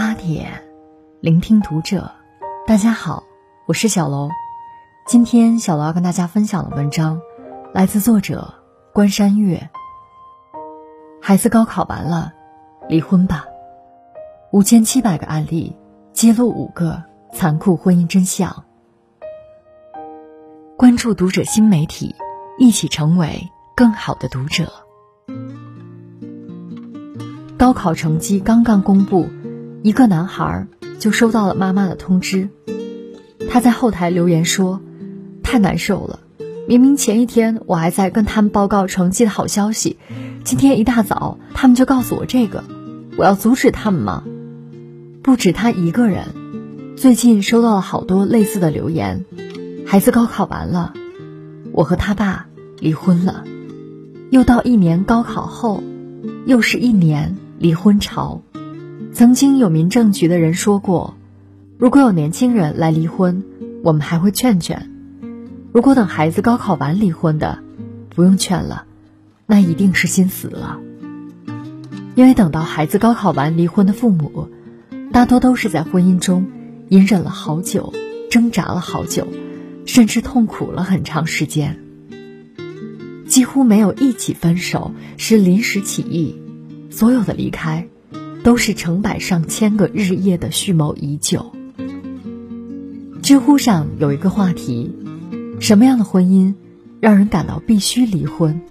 八点，聆听读者。大家好，我是小楼。今天小楼要跟大家分享的文章，来自作者关山月。孩子高考完了，离婚吧。五千七百个案例，揭露五个残酷婚姻真相。关注读者新媒体，一起成为更好的读者。高考成绩刚刚公布，一个男孩就收到了妈妈的通知。他在后台留言说：“太难受了，明明前一天我还在跟他们报告成绩的好消息，今天一大早他们就告诉我这个，我要阻止他们吗？”不止他一个人，最近收到了好多类似的留言。孩子高考完了，我和他爸离婚了。又到一年高考后，又是一年。离婚潮，曾经有民政局的人说过，如果有年轻人来离婚，我们还会劝劝；如果等孩子高考完离婚的，不用劝了，那一定是心死了。因为等到孩子高考完离婚的父母，大多都是在婚姻中隐忍了好久，挣扎了好久，甚至痛苦了很长时间。几乎没有一起分手是临时起意。所有的离开，都是成百上千个日夜的蓄谋已久。知乎上有一个话题：什么样的婚姻让人感到必须离婚？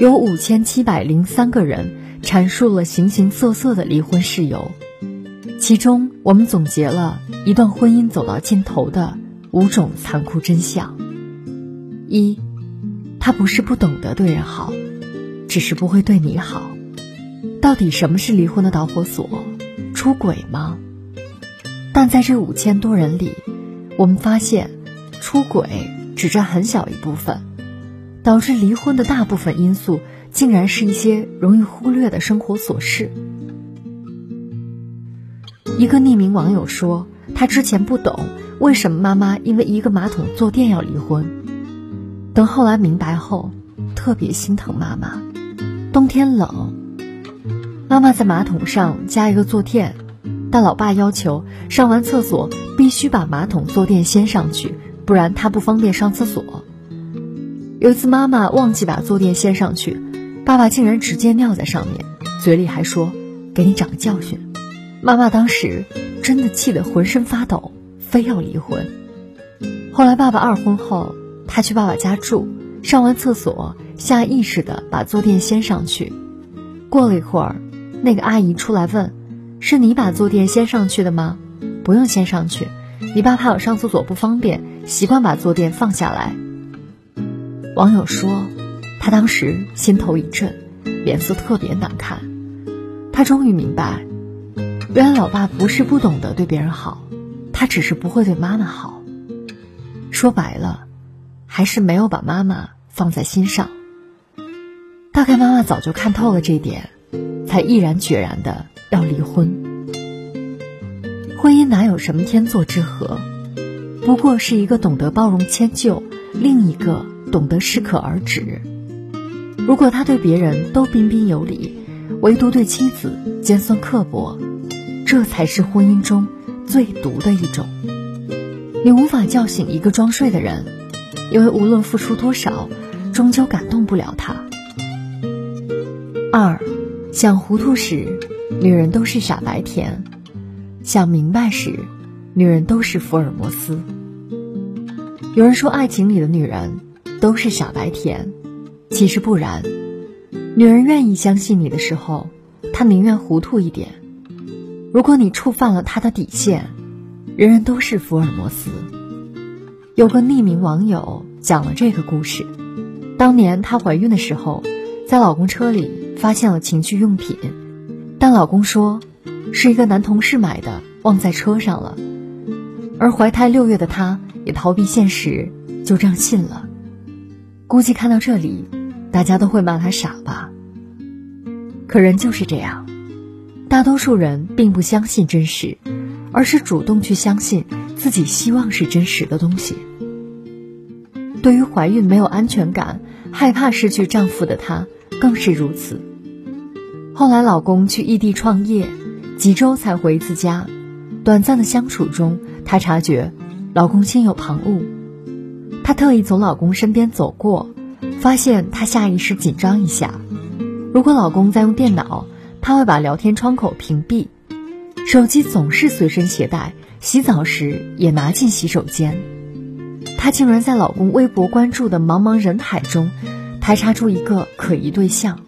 有五千七百零三个人阐述了形形色色的离婚事由，其中我们总结了一段婚姻走到尽头的五种残酷真相：一，他不是不懂得对人好，只是不会对你好。到底什么是离婚的导火索？出轨吗？但在这五千多人里，我们发现，出轨只占很小一部分，导致离婚的大部分因素，竟然是一些容易忽略的生活琐事。一个匿名网友说，他之前不懂为什么妈妈因为一个马桶坐垫要离婚，等后来明白后，特别心疼妈妈。冬天冷。妈妈在马桶上加一个坐垫，但老爸要求上完厕所必须把马桶坐垫掀上去，不然他不方便上厕所。有一次妈妈忘记把坐垫掀上去，爸爸竟然直接尿在上面，嘴里还说：“给你长个教训。”妈妈当时真的气得浑身发抖，非要离婚。后来爸爸二婚后，他去爸爸家住，上完厕所下意识的把坐垫掀上去，过了一会儿。那个阿姨出来问：“是你把坐垫掀上去的吗？”“不用掀上去，你爸怕我上厕所不方便，习惯把坐垫放下来。”网友说，他当时心头一震，脸色特别难看。他终于明白，原来老爸不是不懂得对别人好，他只是不会对妈妈好。说白了，还是没有把妈妈放在心上。大概妈妈早就看透了这点。才毅然决然的要离婚。婚姻哪有什么天作之合，不过是一个懂得包容迁就，另一个懂得适可而止。如果他对别人都彬彬有礼，唯独对妻子尖酸刻薄，这才是婚姻中最毒的一种。你无法叫醒一个装睡的人，因为无论付出多少，终究感动不了他。二。想糊涂时，女人都是傻白甜；想明白时，女人都是福尔摩斯。有人说，爱情里的女人都是傻白甜，其实不然。女人愿意相信你的时候，她宁愿糊涂一点。如果你触犯了她的底线，人人都是福尔摩斯。有个匿名网友讲了这个故事：当年她怀孕的时候，在老公车里。发现了情趣用品，但老公说是一个男同事买的，忘在车上了。而怀胎六月的她也逃避现实，就这样信了。估计看到这里，大家都会骂她傻吧。可人就是这样，大多数人并不相信真实，而是主动去相信自己希望是真实的东西。对于怀孕没有安全感、害怕失去丈夫的她，更是如此。后来，老公去异地创业，几周才回一次家。短暂的相处中，她察觉老公心有旁骛。她特意从老公身边走过，发现他下意识紧张一下。如果老公在用电脑，她会把聊天窗口屏蔽。手机总是随身携带，洗澡时也拿进洗手间。她竟然在老公微博关注的茫茫人海中，排查出一个可疑对象，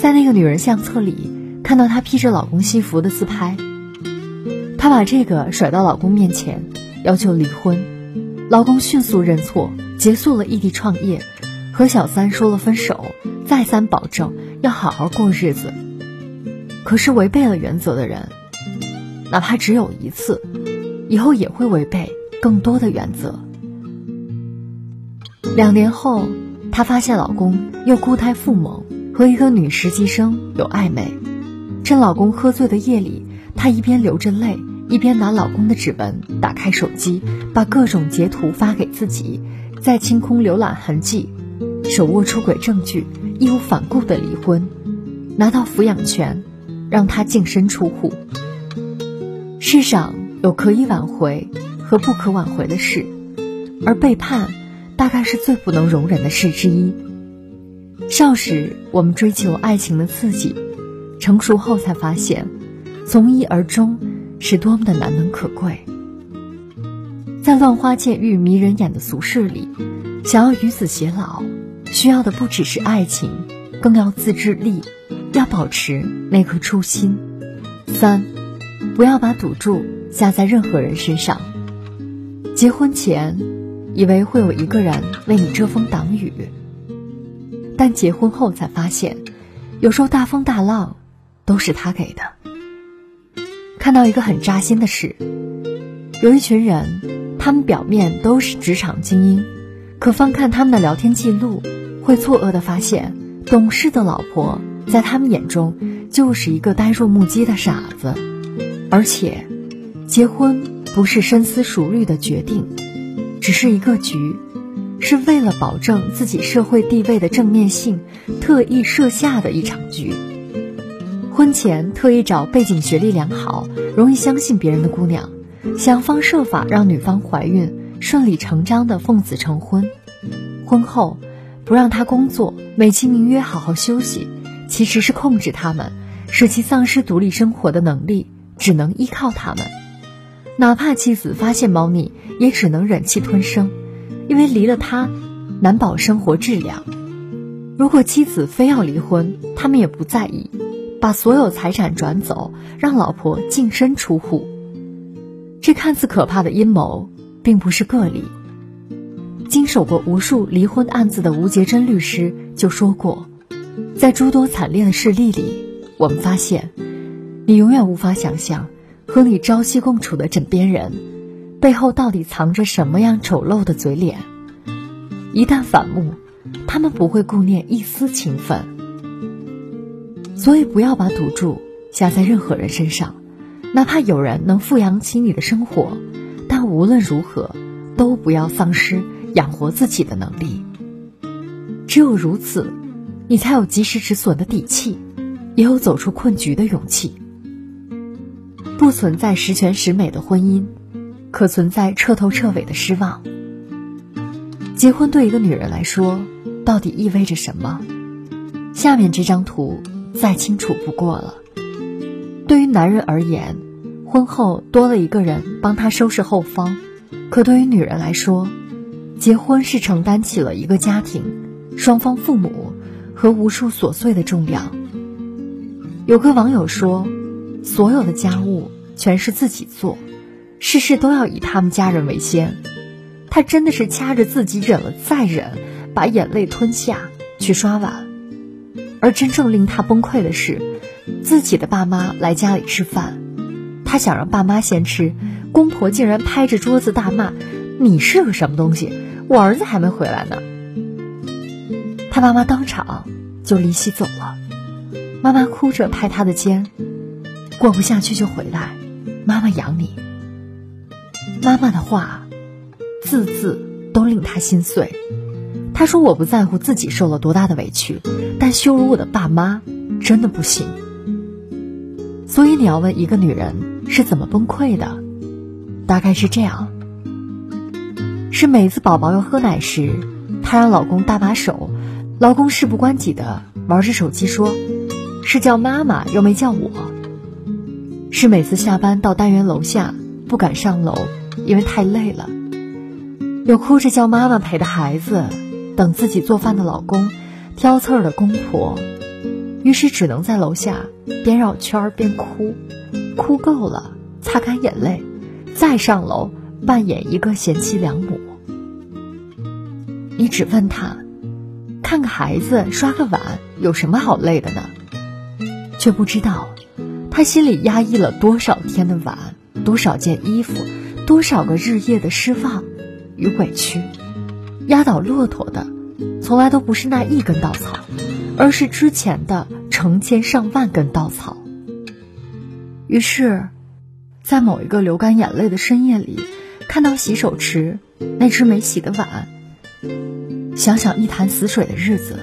在那个女人相册里看到她披着老公西服的自拍。她把这个甩到老公面前，要求离婚。老公迅速认错，结束了异地创业，和小三说了分手，再三保证要好好过日子。可是违背了原则的人。哪怕只有一次，以后也会违背更多的原则。两年后，她发现老公又固态复萌，和一个女实习生有暧昧。趁老公喝醉的夜里，她一边流着泪，一边拿老公的指纹打开手机，把各种截图发给自己，再清空浏览痕迹，手握出轨证据，义无反顾的离婚，拿到抚养权，让他净身出户。世上有可以挽回和不可挽回的事，而背叛大概是最不能容忍的事之一。少时我们追求爱情的刺激，成熟后才发现，从一而终是多么的难能可贵。在乱花渐欲迷人眼的俗世里，想要与子偕老，需要的不只是爱情，更要自制力，要保持那颗初心。三。不要把赌注下在任何人身上。结婚前，以为会有一个人为你遮风挡雨，但结婚后才发现，有时候大风大浪都是他给的。看到一个很扎心的事，有一群人，他们表面都是职场精英，可翻看他们的聊天记录，会错愕的发现，懂事的老婆在他们眼中就是一个呆若木鸡的傻子。而且，结婚不是深思熟虑的决定，只是一个局，是为了保证自己社会地位的正面性，特意设下的一场局。婚前特意找背景学历良好、容易相信别人的姑娘，想方设法让女方怀孕，顺理成章的奉子成婚。婚后不让她工作，美其名曰好好休息，其实是控制他们，使其丧失独立生活的能力。只能依靠他们，哪怕妻子发现猫腻，也只能忍气吞声，因为离了他，难保生活质量。如果妻子非要离婚，他们也不在意，把所有财产转走，让老婆净身出户。这看似可怕的阴谋，并不是个例。经手过无数离婚案子的吴杰珍律师就说过，在诸多惨烈的事例里，我们发现。你永远无法想象，和你朝夕共处的枕边人，背后到底藏着什么样丑陋的嘴脸。一旦反目，他们不会顾念一丝情分。所以，不要把赌注下在任何人身上，哪怕有人能富养起你的生活，但无论如何，都不要丧失养活自己的能力。只有如此，你才有及时止损的底气，也有走出困局的勇气。不存在十全十美的婚姻，可存在彻头彻尾的失望。结婚对一个女人来说，到底意味着什么？下面这张图再清楚不过了。对于男人而言，婚后多了一个人帮他收拾后方；可对于女人来说，结婚是承担起了一个家庭、双方父母和无数琐碎的重量。有个网友说。所有的家务全是自己做，事事都要以他们家人为先。他真的是掐着自己忍了再忍，把眼泪吞下去刷碗。而真正令他崩溃的是，自己的爸妈来家里吃饭，他想让爸妈先吃，公婆竟然拍着桌子大骂：“你是个什么东西？我儿子还没回来呢！”他爸妈当场就离席走了，妈妈哭着拍他的肩。过不下去就回来，妈妈养你。妈妈的话，字字都令他心碎。他说：“我不在乎自己受了多大的委屈，但羞辱我的爸妈真的不行。”所以你要问一个女人是怎么崩溃的，大概是这样：是每次宝宝要喝奶时，她让老公搭把手，老公事不关己的玩着手机，说是叫妈妈又没叫我；是每次下班到单元楼下不敢上楼，因为太累了，有哭着叫妈妈陪的孩子，等自己做饭的老公，挑刺儿的公婆。于是只能在楼下边绕圈边哭，哭够了，擦干眼泪，再上楼扮演一个贤妻良母。你只问他，看个孩子、刷个碗有什么好累的呢？却不知道，他心里压抑了多少天的碗，多少件衣服，多少个日夜的失望与委屈。压倒骆驼的，从来都不是那一根稻草。而是之前的成千上万根稻草。于是，在某一个流干眼泪的深夜里，看到洗手池那只没洗的碗，想想一潭死水的日子，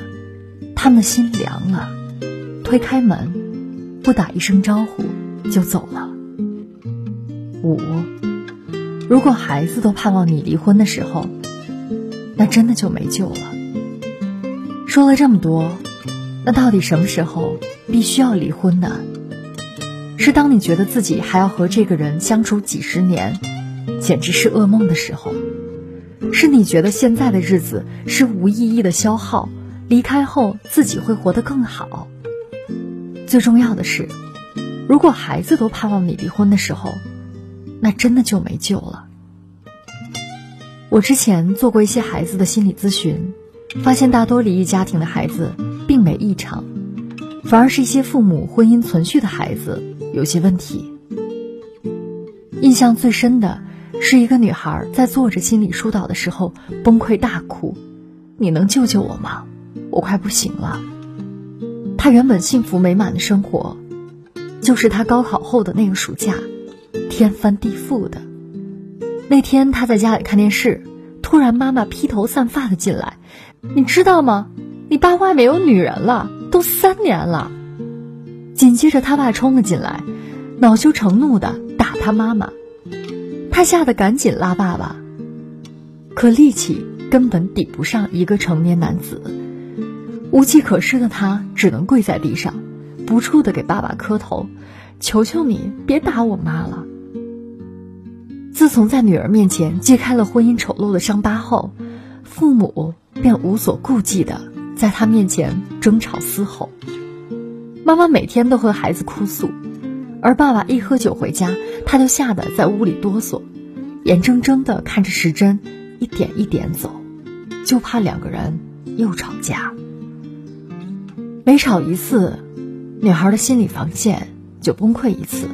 他们的心凉了。推开门，不打一声招呼就走了。五，如果孩子都盼望你离婚的时候，那真的就没救了。说了这么多。那到底什么时候必须要离婚呢？是当你觉得自己还要和这个人相处几十年，简直是噩梦的时候；是你觉得现在的日子是无意义的消耗，离开后自己会活得更好。最重要的是，如果孩子都盼望你离婚的时候，那真的就没救了。我之前做过一些孩子的心理咨询，发现大多离异家庭的孩子。并没异常，反而是一些父母婚姻存续的孩子有些问题。印象最深的是一个女孩在做着心理疏导的时候崩溃大哭：“你能救救我吗？我快不行了。”他原本幸福美满的生活，就是他高考后的那个暑假，天翻地覆的。那天他在家里看电视，突然妈妈披头散发的进来，你知道吗？你爸外面有女人了，都三年了。紧接着他爸冲了进来，恼羞成怒的打他妈妈，他吓得赶紧拉爸爸，可力气根本抵不上一个成年男子。无计可施的他只能跪在地上，不住的给爸爸磕头，求求你别打我妈了。自从在女儿面前揭开了婚姻丑陋的伤疤后，父母便无所顾忌的。在他面前争吵嘶吼，妈妈每天都和孩子哭诉，而爸爸一喝酒回家，他就吓得在屋里哆嗦，眼睁睁地看着时针一点一点走，就怕两个人又吵架。每吵一次，女孩的心理防线就崩溃一次，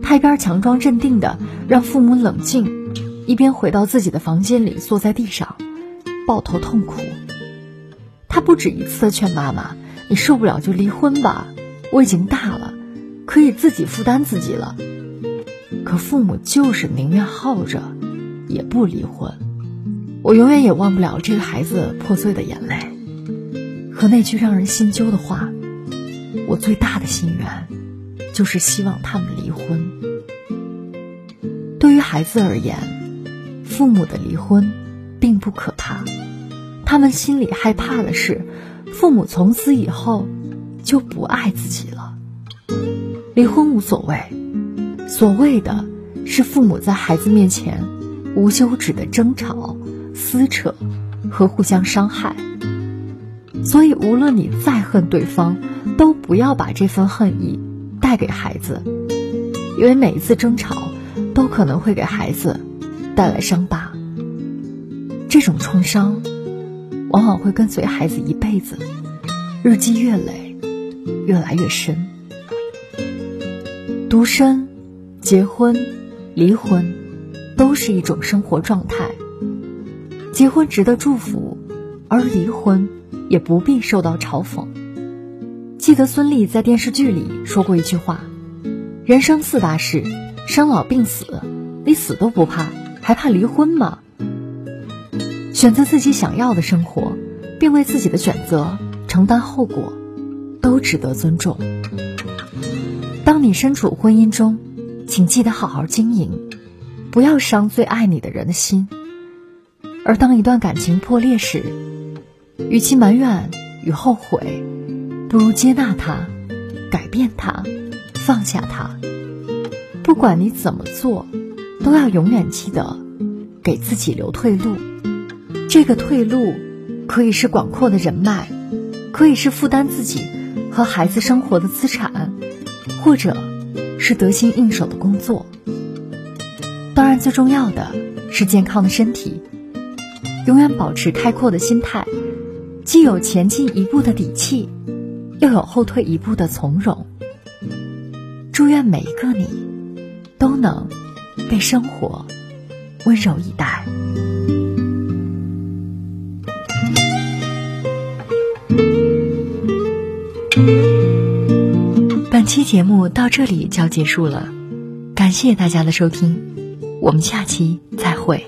她一边强装镇定的让父母冷静，一边回到自己的房间里，坐在地上，抱头痛哭。他不止一次的劝妈妈：“你受不了就离婚吧，我已经大了，可以自己负担自己了。”可父母就是宁愿耗着，也不离婚。我永远也忘不了这个孩子破碎的眼泪，和那句让人心揪的话：“我最大的心愿，就是希望他们离婚。”对于孩子而言，父母的离婚并不可怕。他们心里害怕的是，父母从此以后就不爱自己了。离婚无所谓，所谓的是父母在孩子面前无休止的争吵、撕扯和互相伤害。所以，无论你再恨对方，都不要把这份恨意带给孩子，因为每一次争吵都可能会给孩子带来伤疤。这种创伤。往往会跟随孩子一辈子，日积月累，越来越深。独身、结婚、离婚，都是一种生活状态。结婚值得祝福，而离婚也不必受到嘲讽。记得孙俪在电视剧里说过一句话：“人生四大事，生老病死，你死都不怕，还怕离婚吗？”选择自己想要的生活，并为自己的选择承担后果，都值得尊重。当你身处婚姻中，请记得好好经营，不要伤最爱你的人的心。而当一段感情破裂时，与其埋怨与后悔，不如接纳它，改变它，放下它。不管你怎么做，都要永远记得给自己留退路。这个退路可以是广阔的人脉，可以是负担自己和孩子生活的资产，或者是得心应手的工作。当然，最重要的是健康的身体，永远保持开阔的心态。既有前进一步的底气，又有后退一步的从容。祝愿每一个你都能被生活温柔以待。本期节目到这里就要结束了，感谢大家的收听，我们下期再会。